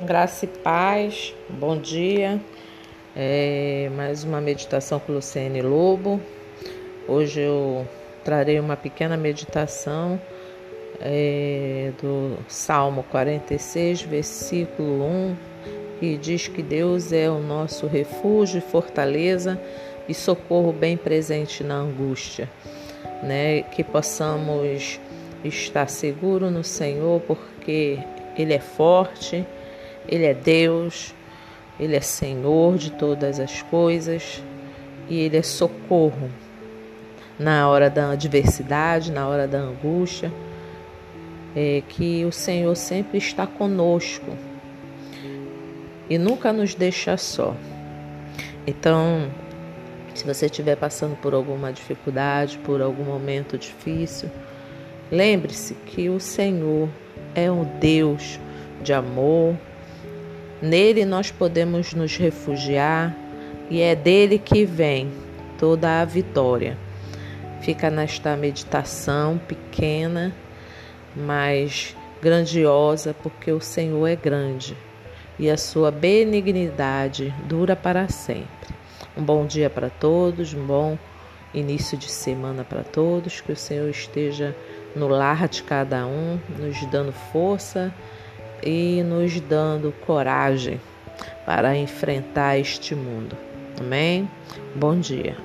Graça e paz, bom dia. É, mais uma meditação com Luciene Lobo. Hoje eu trarei uma pequena meditação é, do Salmo 46, versículo 1, que diz que Deus é o nosso refúgio e fortaleza e socorro bem presente na angústia. Né? Que possamos estar seguros no Senhor, porque Ele é forte ele é Deus, Ele é Senhor de todas as coisas e Ele é socorro na hora da adversidade, na hora da angústia. É que o Senhor sempre está conosco e nunca nos deixa só. Então, se você estiver passando por alguma dificuldade, por algum momento difícil, lembre-se que o Senhor é um Deus de amor, Nele nós podemos nos refugiar e é dele que vem toda a vitória. Fica nesta meditação pequena, mas grandiosa, porque o Senhor é grande e a sua benignidade dura para sempre. Um bom dia para todos, um bom início de semana para todos, que o Senhor esteja no lar de cada um, nos dando força e nos dando coragem para enfrentar este mundo. Amém? Bom dia.